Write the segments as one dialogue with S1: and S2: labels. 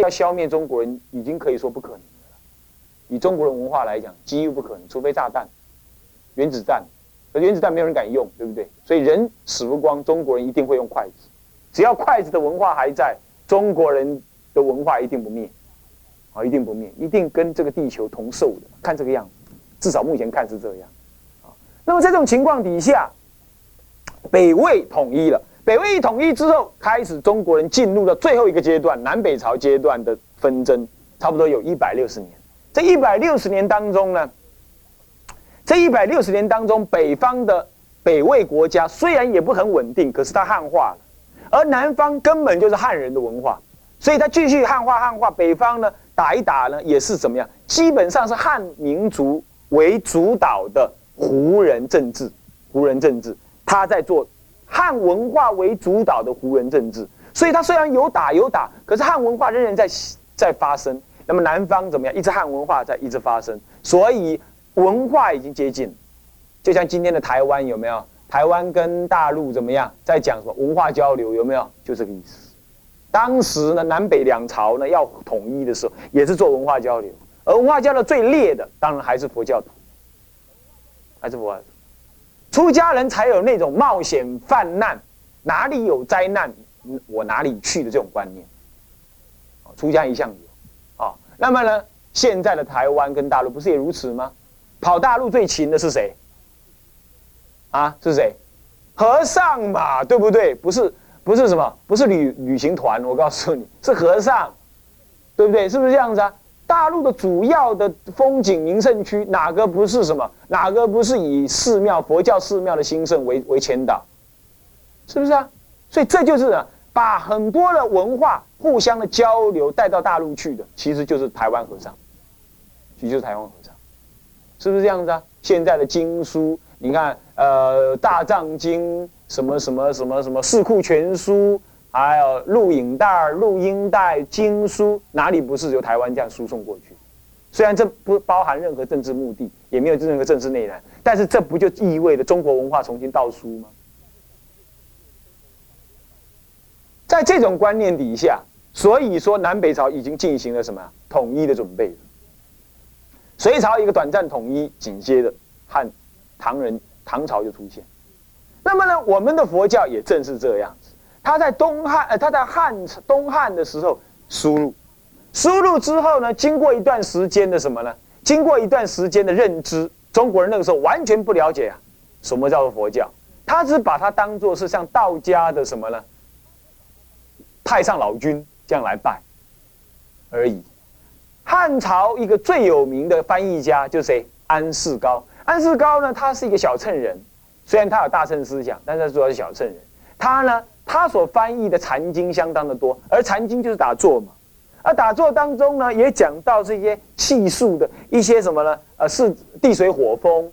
S1: 要消灭中国人，已经可以说不可能了。以中国的文化来讲，几乎不可能，除非炸弹、原子弹。而原子弹没有人敢用，对不对？所以人死不光，中国人一定会用筷子。只要筷子的文化还在，中国人的文化一定不灭，啊，一定不灭，一定跟这个地球同寿的。看这个样子，至少目前看是这样。啊，那么在这种情况底下，北魏统一了。北魏一统一之后，开始中国人进入了最后一个阶段——南北朝阶段的纷争，差不多有一百六十年。这一百六十年当中呢？这一百六十年当中，北方的北魏国家虽然也不很稳定，可是它汉化了；而南方根本就是汉人的文化，所以它继续汉化汉化。北方呢，打一打呢，也是怎么样？基本上是汉民族为主导的胡人政治，胡人政治，他在做汉文化为主导的胡人政治。所以它虽然有打有打，可是汉文化仍然在在发生。那么南方怎么样？一直汉文化在一直发生，所以。文化已经接近，就像今天的台湾有没有？台湾跟大陆怎么样？在讲什么文化交流？有没有？就这个意思。当时呢，南北两朝呢要统一的时候，也是做文化交流。而文化交流最烈的，当然还是佛教徒，还是佛。出家人才有那种冒险犯难，哪里有灾难，我哪里去的这种观念。出家一向有。啊，那么呢，现在的台湾跟大陆不是也如此吗？跑大陆最勤的是谁？啊，是谁？和尚嘛，对不对？不是，不是什么？不是旅旅行团。我告诉你是和尚，对不对？是不是这样子啊？大陆的主要的风景名胜区，哪个不是什么？哪个不是以寺庙、佛教寺庙的兴盛为为前导？是不是啊？所以这就是把很多的文化互相的交流带到大陆去的，其实就是台湾和尚，其实就是台湾和尚。是不是这样子啊？现在的经书，你看，呃，《大藏经》什么什么什么什么《四库全书》，还有录影带、录音带、经书，哪里不是由台湾这样输送过去？虽然这不包含任何政治目的，也没有任何政治内涵，但是这不就意味着中国文化重新倒输吗？在这种观念底下，所以说南北朝已经进行了什么统一的准备。隋朝一个短暂统一，紧接着汉唐人唐朝就出现。那么呢，我们的佛教也正是这样。他在东汉，呃，他在汉东汉的时候输入，输入之后呢，经过一段时间的什么呢？经过一段时间的认知，中国人那个时候完全不了解啊，什么叫做佛教？他只把它当做是像道家的什么呢？太上老君这样来拜而已。汉朝一个最有名的翻译家就是谁？安世高。安世高呢，他是一个小乘人，虽然他有大乘思想，但是他主要是小乘人。他呢，他所翻译的禅经相当的多，而禅经就是打坐嘛。而打坐当中呢，也讲到这些气数的一些什么呢？呃，是地水火风、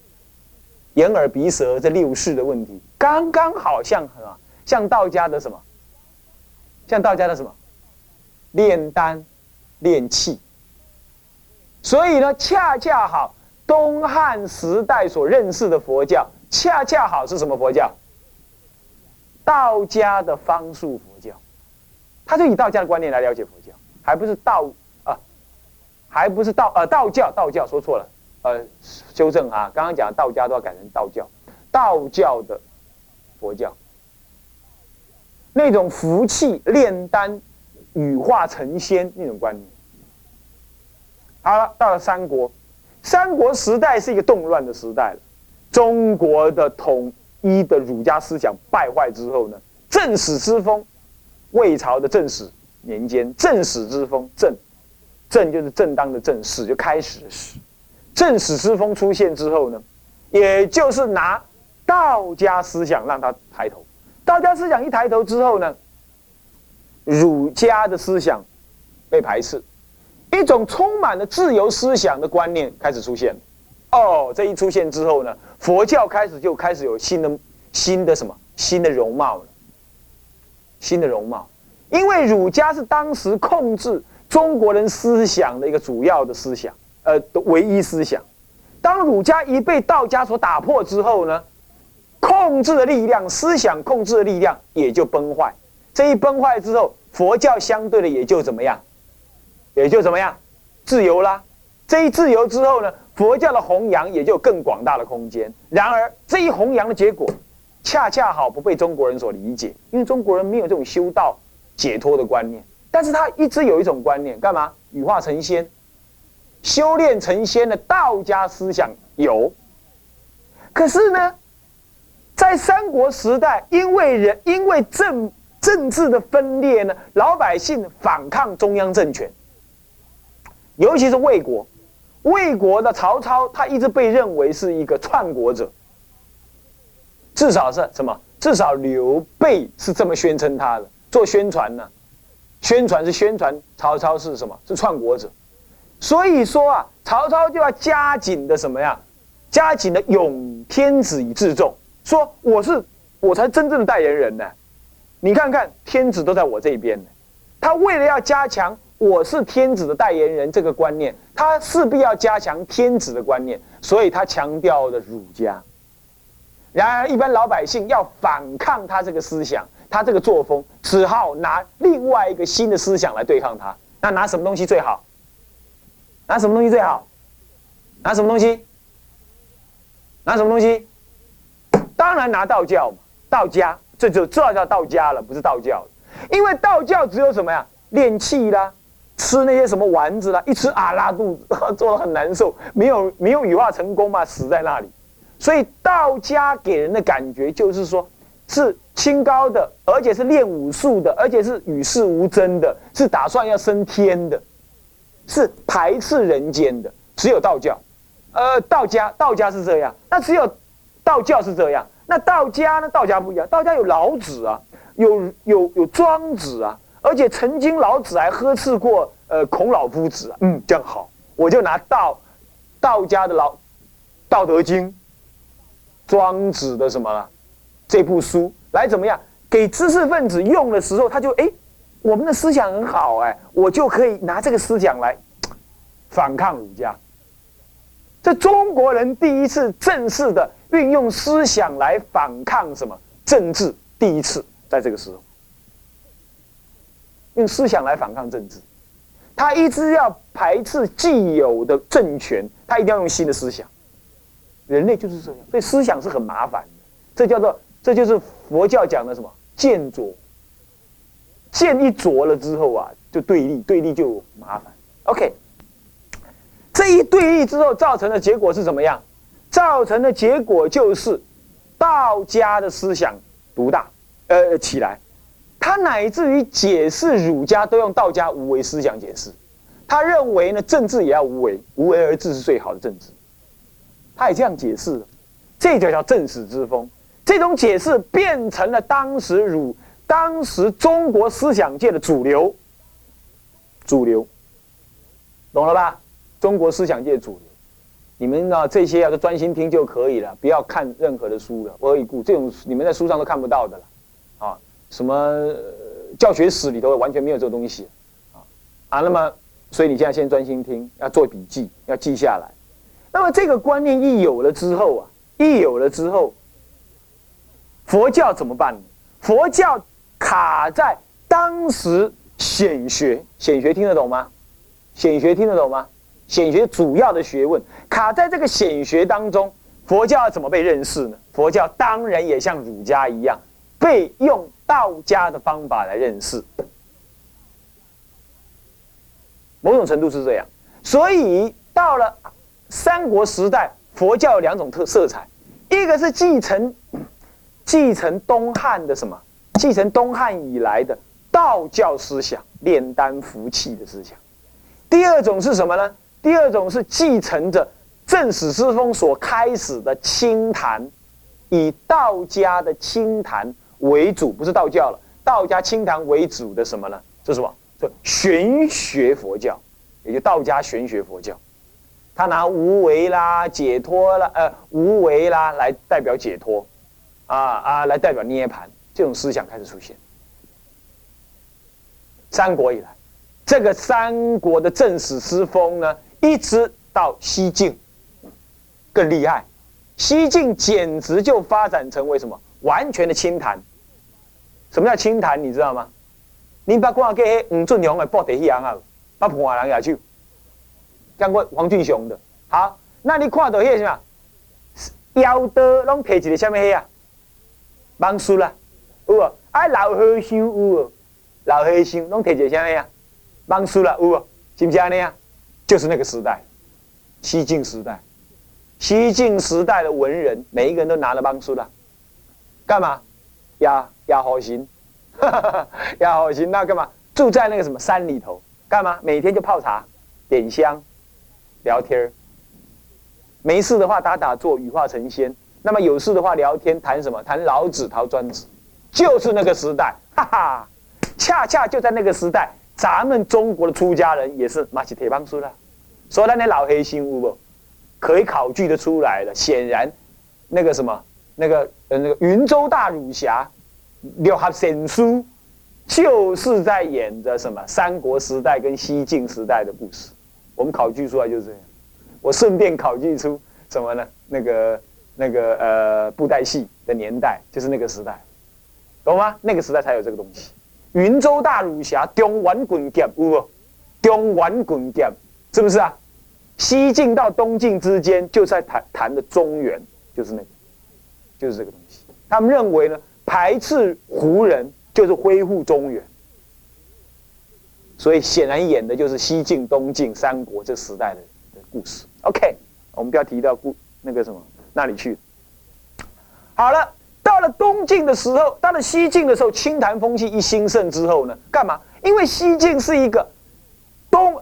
S1: 眼耳鼻舌这六识的问题，刚刚好像什么？像道家的什么？像道家的什么？炼丹、炼气。所以呢，恰恰好，东汉时代所认识的佛教，恰恰好是什么佛教？道家的方术佛教，他就以道家的观念来了解佛教，还不是道啊，还不是道呃道教，道教说错了，呃，修正啊，刚刚讲道家都要改成道教，道教的佛教，那种福气炼丹、羽化成仙那种观念。好了，到了三国，三国时代是一个动乱的时代了。中国的统一的儒家思想败坏之后呢，正史之风，魏朝的正史年间，正史之风，正，正就是正当的正，史就开始的史。正史之风出现之后呢，也就是拿道家思想让他抬头。道家思想一抬头之后呢，儒家的思想被排斥。一种充满了自由思想的观念开始出现，哦，这一出现之后呢，佛教开始就开始有新的新的什么新的容貌了，新的容貌，因为儒家是当时控制中国人思想的一个主要的思想，呃，唯一思想。当儒家一被道家所打破之后呢，控制的力量，思想控制的力量也就崩坏。这一崩坏之后，佛教相对的也就怎么样？也就怎么样，自由啦。这一自由之后呢，佛教的弘扬也就更广大的空间。然而这一弘扬的结果，恰恰好不被中国人所理解，因为中国人没有这种修道解脱的观念。但是他一直有一种观念，干嘛羽化成仙，修炼成仙的道家思想有。可是呢，在三国时代，因为人因为政政治的分裂呢，老百姓反抗中央政权，尤其是魏国。魏国的曹操，他一直被认为是一个篡国者，至少是什么？至少刘备是这么宣称他的，做宣传呢？宣传是宣传曹操是什么？是篡国者。所以说啊，曹操就要加紧的什么呀？加紧的拥天子以自重，说我是我才真正的代言人呢。你看看，天子都在我这边呢。他为了要加强。我是天子的代言人，这个观念，他势必要加强天子的观念，所以他强调的儒家。然而，一般老百姓要反抗他这个思想，他这个作风，只好拿另外一个新的思想来对抗他。那拿什么东西最好？拿什么东西最好？拿什么东西？拿什么东西？当然拿道教嘛，道家，这就这叫道家了，不是道教。因为道教只有什么呀？练气啦。吃那些什么丸子啦，一吃啊拉肚子，做的很难受，没有没有羽化成功嘛，死在那里。所以道家给人的感觉就是说，是清高的，而且是练武术的，而且是与世无争的，是打算要升天的，是排斥人间的。只有道教，呃，道家道家是这样，那只有道教是这样。那道家呢？道家不一样，道家有老子啊，有有有庄子啊。而且曾经老子还呵斥过呃孔老夫子，嗯，这样好，我就拿道道家的老《道德经》、庄子的什么了这部书来怎么样给知识分子用的时候，他就哎，我们的思想很好哎，我就可以拿这个思想来反抗儒家。这中国人第一次正式的运用思想来反抗什么政治，第一次在这个时候。用思想来反抗政治，他一直要排斥既有的政权，他一定要用新的思想。人类就是这样，所以思想是很麻烦的。这叫做，这就是佛教讲的什么剑着。剑一着了之后啊，就对立，对立就麻烦。OK，这一对立之后造成的结果是怎么样？造成的结果就是道家的思想独大，呃，起来。他乃至于解释儒家都用道家无为思想解释，他认为呢政治也要无为，无为而治是最好的政治。他也这样解释，这就叫正史之风。这种解释变成了当时儒、当时中国思想界的主流。主流，懂了吧？中国思想界主流，你们呢这些要是专心听就可以了，不要看任何的书了。我已故这种你们在书上都看不到的了。什么教学史里头完全没有这个东西，啊啊，那么所以你现在先专心听，要做笔记，要记下来。那么这个观念一有了之后啊，一有了之后，佛教怎么办呢？佛教卡在当时显学，显学听得懂吗？显学听得懂吗？显学主要的学问卡在这个显学当中，佛教要怎么被认识呢？佛教当然也像儒家一样被用。道家的方法来认识，某种程度是这样。所以到了三国时代，佛教有两种特色彩：一个是继承继承东汉的什么，继承东汉以来的道教思想，炼丹服气的思想；第二种是什么呢？第二种是继承着正史之风所开始的清谈，以道家的清谈。为主不是道教了，道家清谈为主的什么呢？这是什么？这玄学佛教，也就道家玄学佛教。他拿无为啦、解脱啦、呃无为啦来代表解脱，啊啊来代表涅盘，这种思想开始出现。三国以来，这个三国的正史之风呢，一直到西晋，更厉害。西晋简直就发展成为什么？完全的清谈。什么叫清谈？你知道吗？你把光给五尊娘来报地一样啊？把破人牙去，讲过黄俊雄的。好，那你看到迄个什么？腰刀拢摕一个什么黑啊？芒树啦，有无？啊，老和尚有无？老和尚拢摕一个什么啊？芒树啦，有无？是不是安尼啊？就是那个时代，西晋时代，西晋时代的文人，每一个人都拿了帮书啦，干嘛？呀呀好心，压好行，那干嘛？住在那个什么山里头，干嘛？每天就泡茶、点香、聊天儿。没事的话打打坐，羽化成仙。那么有事的话聊天，谈什么？谈老子、谈专子，就是那个时代，哈哈。恰恰就在那个时代，咱们中国的出家人也是马起铁棒书了。所以那老黑心屋不，可以考据的出来了。显然，那个什么，那个呃，那个云州大儒侠，六合神书。就是在演着什么三国时代跟西晋时代的故事，我们考据出来就是这样。我顺便考据出什么呢？那个那个呃布袋戏的年代就是那个时代，懂吗？那个时代才有这个东西。云州大儒侠中丸滚剑，有不？中丸滚剑是不是啊？西晋到东晋之间就在谈谈的中原，就是那个，就是这个东西。他们认为呢，排斥胡人。就是恢复中原，所以显然演的就是西晋、东晋、三国这时代的的故事。OK，我们不要提到故那个什么那里去。好了，到了东晋的时候，到了西晋的时候，清谈风气一兴盛之后呢，干嘛？因为西晋是一个东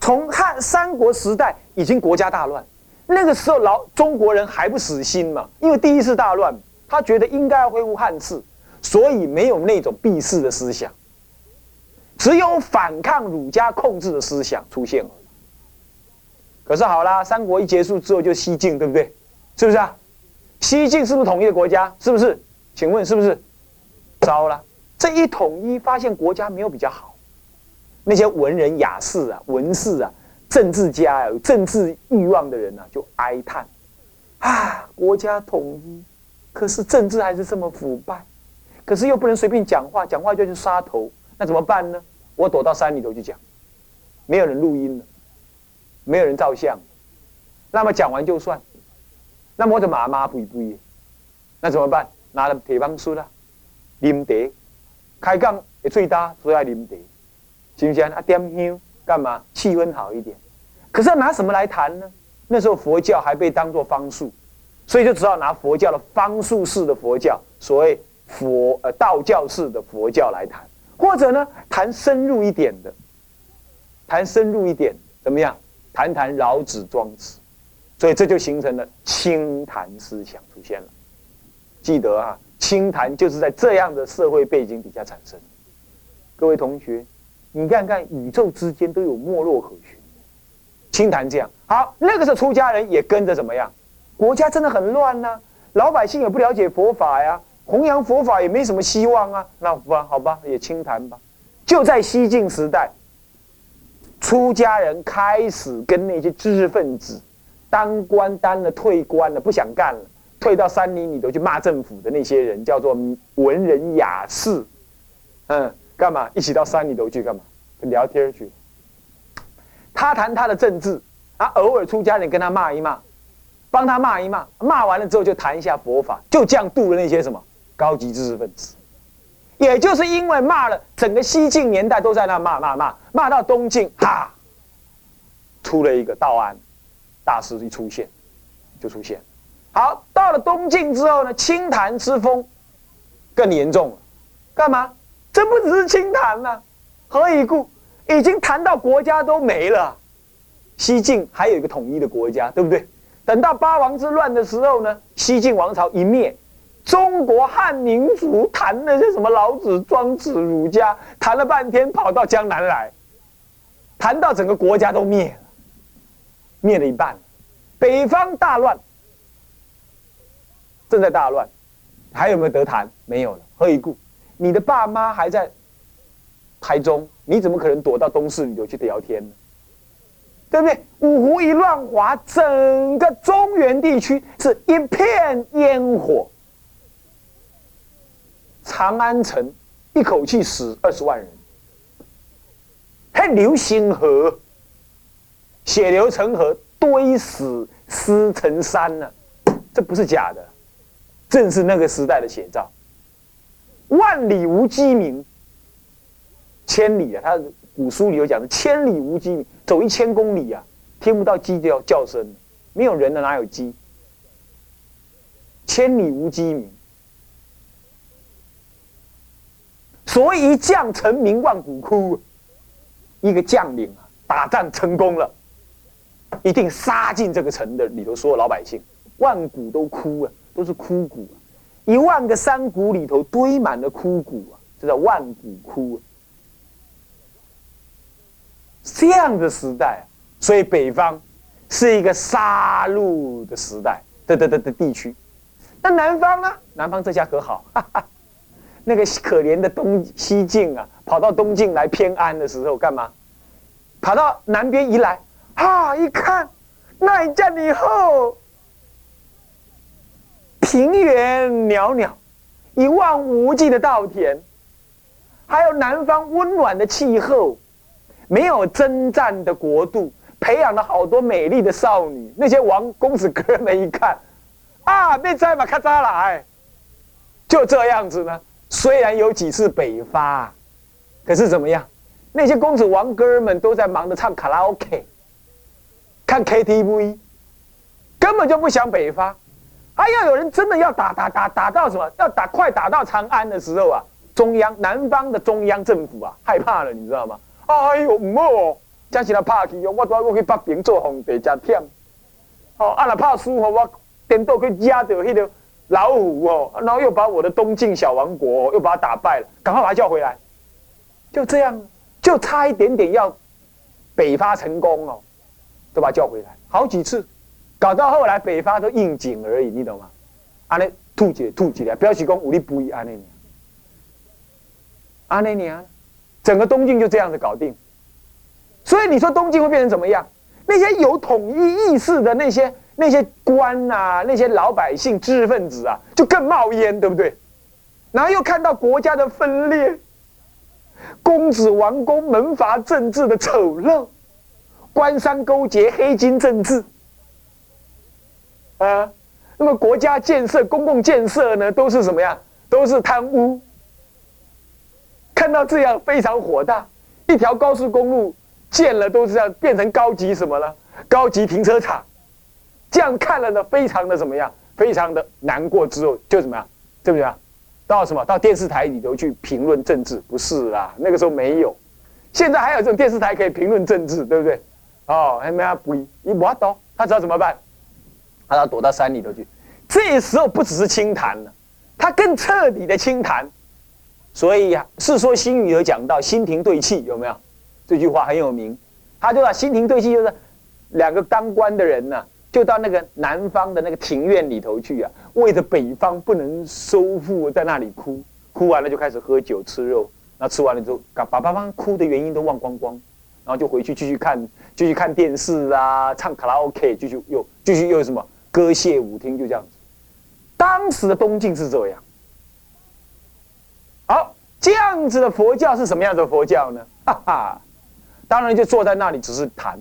S1: 从汉三国时代已经国家大乱，那个时候老中国人还不死心嘛，因为第一次大乱，他觉得应该要恢复汉室。所以没有那种避世的思想，只有反抗儒家控制的思想出现了。可是好啦，三国一结束之后就西晋，对不对？是不是啊？西晋是不是统一的国家？是不是？请问是不是？糟了，这一统一发现国家没有比较好，那些文人雅士啊、文士啊、政治家啊、有政治欲望的人啊，就哀叹：啊，国家统一，可是政治还是这么腐败。可是又不能随便讲话，讲话就是杀头，那怎么办呢？我躲到山里头去讲，没有人录音了，没有人照相，那么讲完就算，那么我就马马不不也，那怎么办？拿了铁棒书啦，啉茶，开讲也最大，所以要啉茶，行不行？啊，点香干嘛？气氛好一点。可是要拿什么来谈呢？那时候佛教还被当作方术，所以就只好拿佛教的方术式的佛教，所谓。佛呃道教式的佛教来谈，或者呢谈深入一点的，谈深入一点怎么样？谈谈老子庄子，所以这就形成了清谈思想出现了。记得啊，清谈就是在这样的社会背景底下产生。各位同学，你看看宇宙之间都有没落可循，清谈这样好，那个时候出家人也跟着怎么样？国家真的很乱呐，老百姓也不了解佛法呀。弘扬佛法也没什么希望啊，那好吧，好吧，也清谈吧。就在西晋时代，出家人开始跟那些知识分子当官当了，退官了，不想干了，退到山林里头去骂政府的那些人，叫做文人雅士。嗯，干嘛？一起到山里头去干嘛？聊天去。他谈他的政治，啊，偶尔出家人跟他骂一骂，帮他骂一骂，骂完了之后就谈一下佛法，就这样度了那些什么。高级知识分子，也就是因为骂了整个西晋年代都在那骂骂骂骂到东晋，哈，出了一个道安大师一出现，就出现。好，到了东晋之后呢，清谈之风更严重了。干嘛？这不只是清谈呐，何以故？已经谈到国家都没了。西晋还有一个统一的国家，对不对？等到八王之乱的时候呢，西晋王朝一灭。中国汉民族谈那些什么老子、庄子、儒家，谈了半天，跑到江南来，谈到整个国家都灭了，灭了一半，北方大乱，正在大乱，还有没有得谈？没有了。何以故？你的爸妈还在台中，你怎么可能躲到东市旅游去聊天呢？对不对？五胡一乱华，整个中原地区是一片烟火。长安城一口气死二十万人，还流星河，血流成河，堆死尸成山呢，这不是假的，正是那个时代的写照。万里无鸡鸣，千里啊，他古书里有讲的，千里无鸡鸣，走一千公里啊，听不到鸡叫叫声，没有人的哪有鸡？千里无鸡鸣。所谓一将成名万骨枯，一个将领啊，打仗成功了，一定杀进这个城的里头所有老百姓，万骨都枯啊，都是枯骨啊，一万个山谷里头堆满了枯骨啊，这叫万骨枯。这样的时代，所以北方是一个杀戮的时代的的的的地区，那南方呢？南方这下可好。哈哈那个可怜的东西晋啊，跑到东晋来偏安的时候干嘛？跑到南边一来，啊，一看，那一战以后，平原袅袅，一望无际的稻田，还有南方温暖的气候，没有征战的国度，培养了好多美丽的少女。那些王公子哥们一看，啊，别再把咔嚓来，就这样子呢。虽然有几次北伐，可是怎么样？那些公子王哥们都在忙着唱卡拉 OK、看 KTV，根本就不想北伐。哎要有人真的要打打打打到什么？要打快打到长安的时候啊，中央南方的中央政府啊害怕了，你知道吗？哎呦，唔好哦，真是来怕去哦！我都要我去北平做皇帝，真忝。哦，啊，若怕输哦，我颠倒去惹着迄个。老虎哦，然后又把我的东晋小王国又把他打败了，赶快把他叫回来，就这样，就差一点点要北伐成功哦，都把他叫回来，好几次，搞到后来北伐都应景而已，你懂吗？安尼吐起吐起来，表示讲武力不一安尼，安尼啊，整个东晋就这样子搞定。所以你说东晋会变成怎么样？那些有统一意识的那些。那些官呐，那些老百姓、知识分子啊，就更冒烟，对不对？然后又看到国家的分裂，公子王公门阀政治的丑陋，官商勾结、黑金政治，啊，那么国家建设、公共建设呢，都是什么呀？都是贪污。到这样非常火大，一条高速公路建了都是要变成高级什么了？高级停车场。这样看了呢，非常的怎么样？非常的难过。之后就怎么样？对不对啊？到什么？到电视台里头去评论政治？不是啦，那个时候没有。现在还有这种电视台可以评论政治，对不对？哦，还没啊？不，一不刀，他知道怎么办？他要躲到山里头去。这时候不只是清谈了，他更彻底的清谈。所以呀，《世说新语》有讲到“心平对气”，有没有？这句话很有名。他就说“心平对气”就是两个当官的人呢。就到那个南方的那个庭院里头去啊，为着北方不能收复，在那里哭，哭完了就开始喝酒吃肉，那吃完了之后，把把把哭的原因都忘光光，然后就回去继续看，继续看电视啊，唱卡拉 OK，继续又继续又什么歌谢舞厅，就这样子。当时的东晋是这样。这样子的佛教是什么样的佛教呢？哈哈，当然就坐在那里只是谈。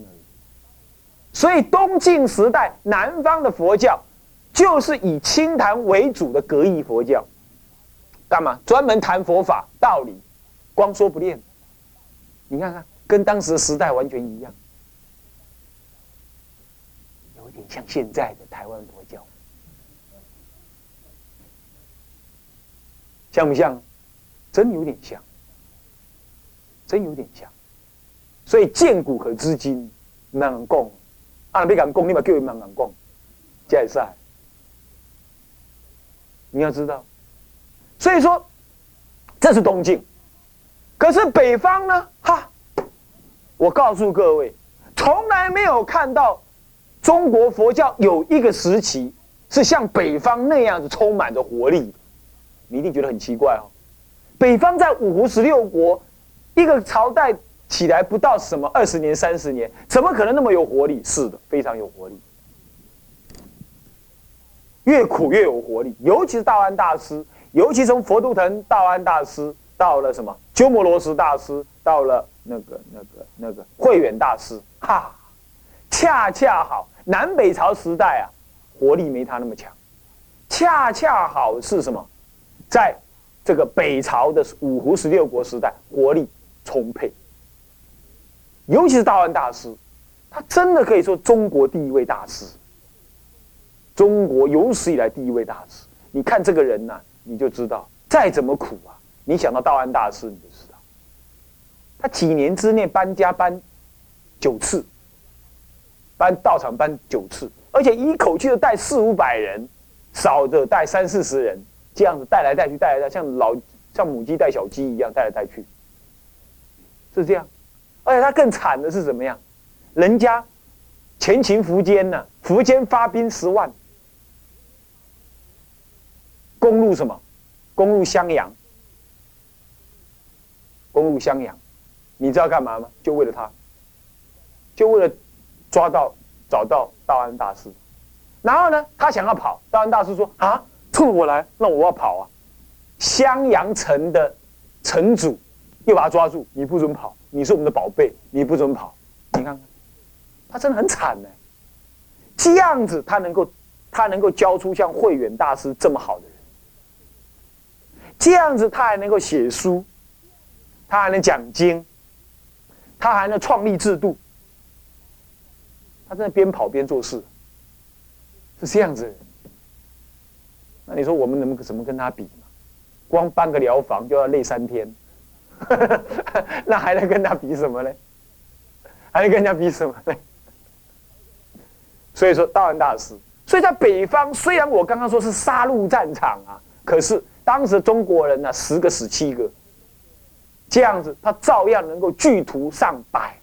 S1: 所以东晋时代南方的佛教，就是以清谈为主的格义佛教。干嘛？专门谈佛法道理，光说不练。你看看，跟当时的时代完全一样，有点像现在的台湾佛教，像不像？真有点像，真有点像。所以见古可知今，能共。啊！你敢讲，你嘛叫伊慢慢讲，这也是。你要知道，所以说这是东晋，可是北方呢？哈！我告诉各位，从来没有看到中国佛教有一个时期是像北方那样子充满着活力。你一定觉得很奇怪哦。北方在五胡十六国一个朝代。起来不到什么二十年、三十年，怎么可能那么有活力？是的，非常有活力，越苦越有活力。尤其是道安大师，尤其从佛都腾道安大师到了什么鸠摩罗什大师，到了那个那个那个慧远大师，哈，恰恰好南北朝时代啊，活力没他那么强，恰恰好是什么，在这个北朝的五胡十六国时代，活力充沛。尤其是道安大师，他真的可以说中国第一位大师，中国有史以来第一位大师。你看这个人呢，你就知道，再怎么苦啊，你想到道安大师，你就知道，他几年之内搬家搬九次，搬道场搬九次，而且一口气就带四五百人，少的带三四十人，这样子带来带去，带来带，像老像母鸡带小鸡一样带来带去，是这样。而且他更惨的是怎么样？人家前秦苻坚呢，苻坚发兵十万，攻入什么？攻入襄阳。攻入襄阳，你知道干嘛吗？就为了他，就为了抓到、找到道安大师。然后呢，他想要跑，道安大师说：“啊，冲我来，那我要跑啊！”襄阳城的城主又把他抓住，你不准跑。你是我们的宝贝，你不准跑。你看看，他真的很惨呢。这样子，他能够，他能够教出像慧远大师这么好的人。这样子，他还能够写书，他还能讲经，他还能创立制度。他在边跑边做事，是这样子。那你说我们能怎么跟他比光搬个疗房就要累三天。那还能跟他比什么呢？还能跟人家比什么呢？所以说道安大师，所以在北方，虽然我刚刚说是杀戮战场啊，可是当时中国人呢，十个死七个，这样子，他照样能够聚徒上百，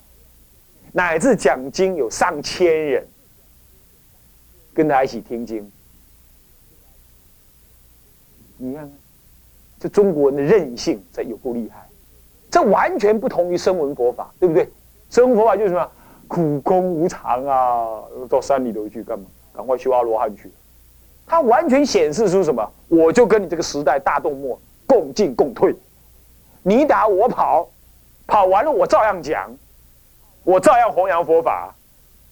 S1: 乃至讲经有上千人，跟他一起听经。你看，这中国人的韧性，这有够厉害。这完全不同于声闻佛法，对不对？声闻佛法就是什么苦空无常啊，到山里头去干嘛？赶快修阿罗汉去。它完全显示出什么？我就跟你这个时代大动默共进共退，你打我跑，跑完了我照样讲，我照样弘扬佛法，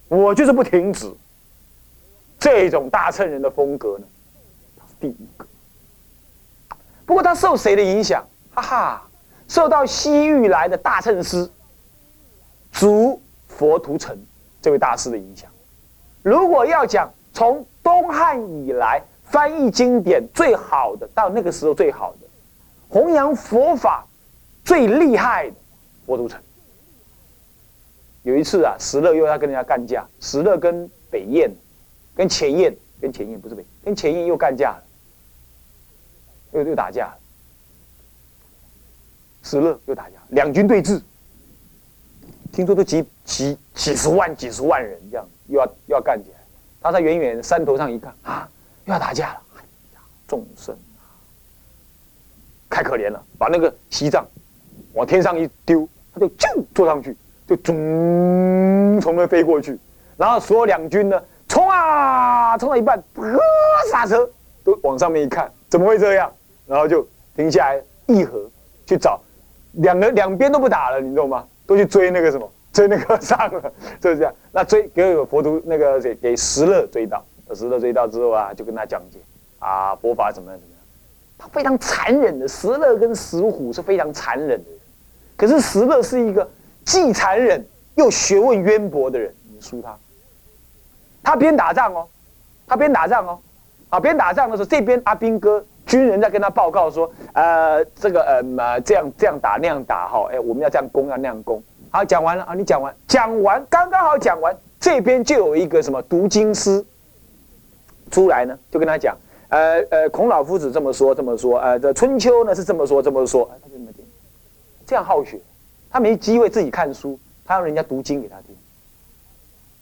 S1: 我就是不停止。这种大乘人的风格呢，第一个。不过他受谁的影响？哈哈。受到西域来的大乘师，竺佛图澄这位大师的影响。如果要讲从东汉以来翻译经典最好的，到那个时候最好的弘扬佛法最厉害的佛图澄。有一次啊，石勒又要跟人家干架，石勒跟北燕、跟前燕、跟前燕不是北，跟前燕又干架了，又又打架了。石勒又打架，两军对峙，听说都几几几十万、几十万人这样，又要又要干起来。他在远远山头上一看，啊，又要打架了！哎呀，众生太可怜了，把那个西藏往天上一丢，他就就坐上去，就从从那飞过去。然后所有两军呢，冲啊，冲到一半，呵，刹车，都往上面一看，怎么会这样？然后就停下来议和，去找。两个两边都不打了，你懂吗？都去追那个什么，追那个上了，就是这样。那追给佛徒那个给给石勒追到，石勒追到之后啊，就跟他讲解啊，佛法怎么样怎么样。他非常残忍的，石勒跟石虎是非常残忍的人。可是石勒是一个既残忍又学问渊博的人，你输他。他边打仗哦，他边打仗哦，啊，边打仗的时候，这边阿兵哥。军人在跟他报告说：“呃，这个呃，这样这样打那样打哈，哎，我们要这样攻，要那样攻。”好，讲完了啊，你讲完，讲完，刚刚好讲完，这边就有一个什么读经师出来呢，就跟他讲：“呃呃，孔老夫子这么说，这么说，呃，这春秋呢是这么说，这么说。”他就这么听，这样好学，他没机会自己看书，他让人家读经给他听。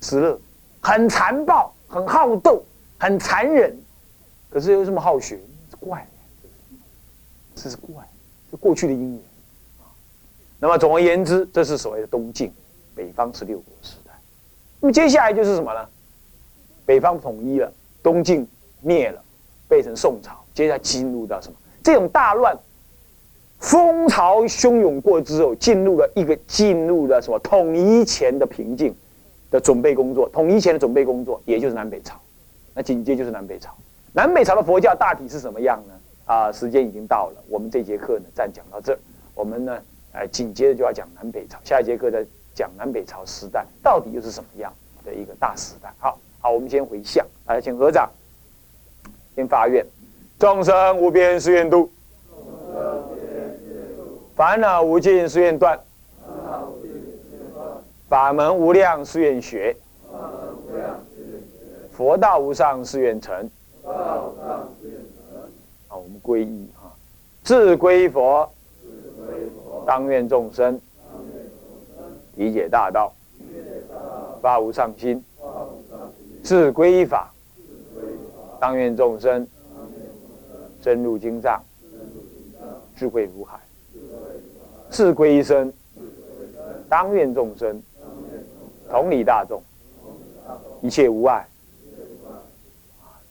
S1: 石勒很残暴，很好斗，很残忍，可是又这么好学。怪，这是怪，是过去的因缘那么总而言之，这是所谓的东晋，北方十六国时代。那么接下来就是什么呢？北方统一了，东晋灭了，变成宋朝。接下来进入到什么？这种大乱风潮汹涌过之后，进入了一个进入了什么统一前的平静的准备工作，统一前的准备工作，也就是南北朝。那紧接就是南北朝。南北朝的佛教大体是什么样呢？啊，时间已经到了，我们这节课呢暂讲到这儿。我们呢，哎，紧接着就要讲南北朝，下一节课再讲南北朝时代到底又是什么样的一个大时代。好，好，我们先回向，来，请合掌，先发愿，众生无边誓愿度。烦恼无尽誓愿断，法门无量誓愿学，佛道无上誓愿成。好，我们皈依哈，自归佛，当愿众生理解大道，发无上心；自归法，当愿众生深入经藏，智慧如海。自归身，当愿众生同理大众，一切无碍，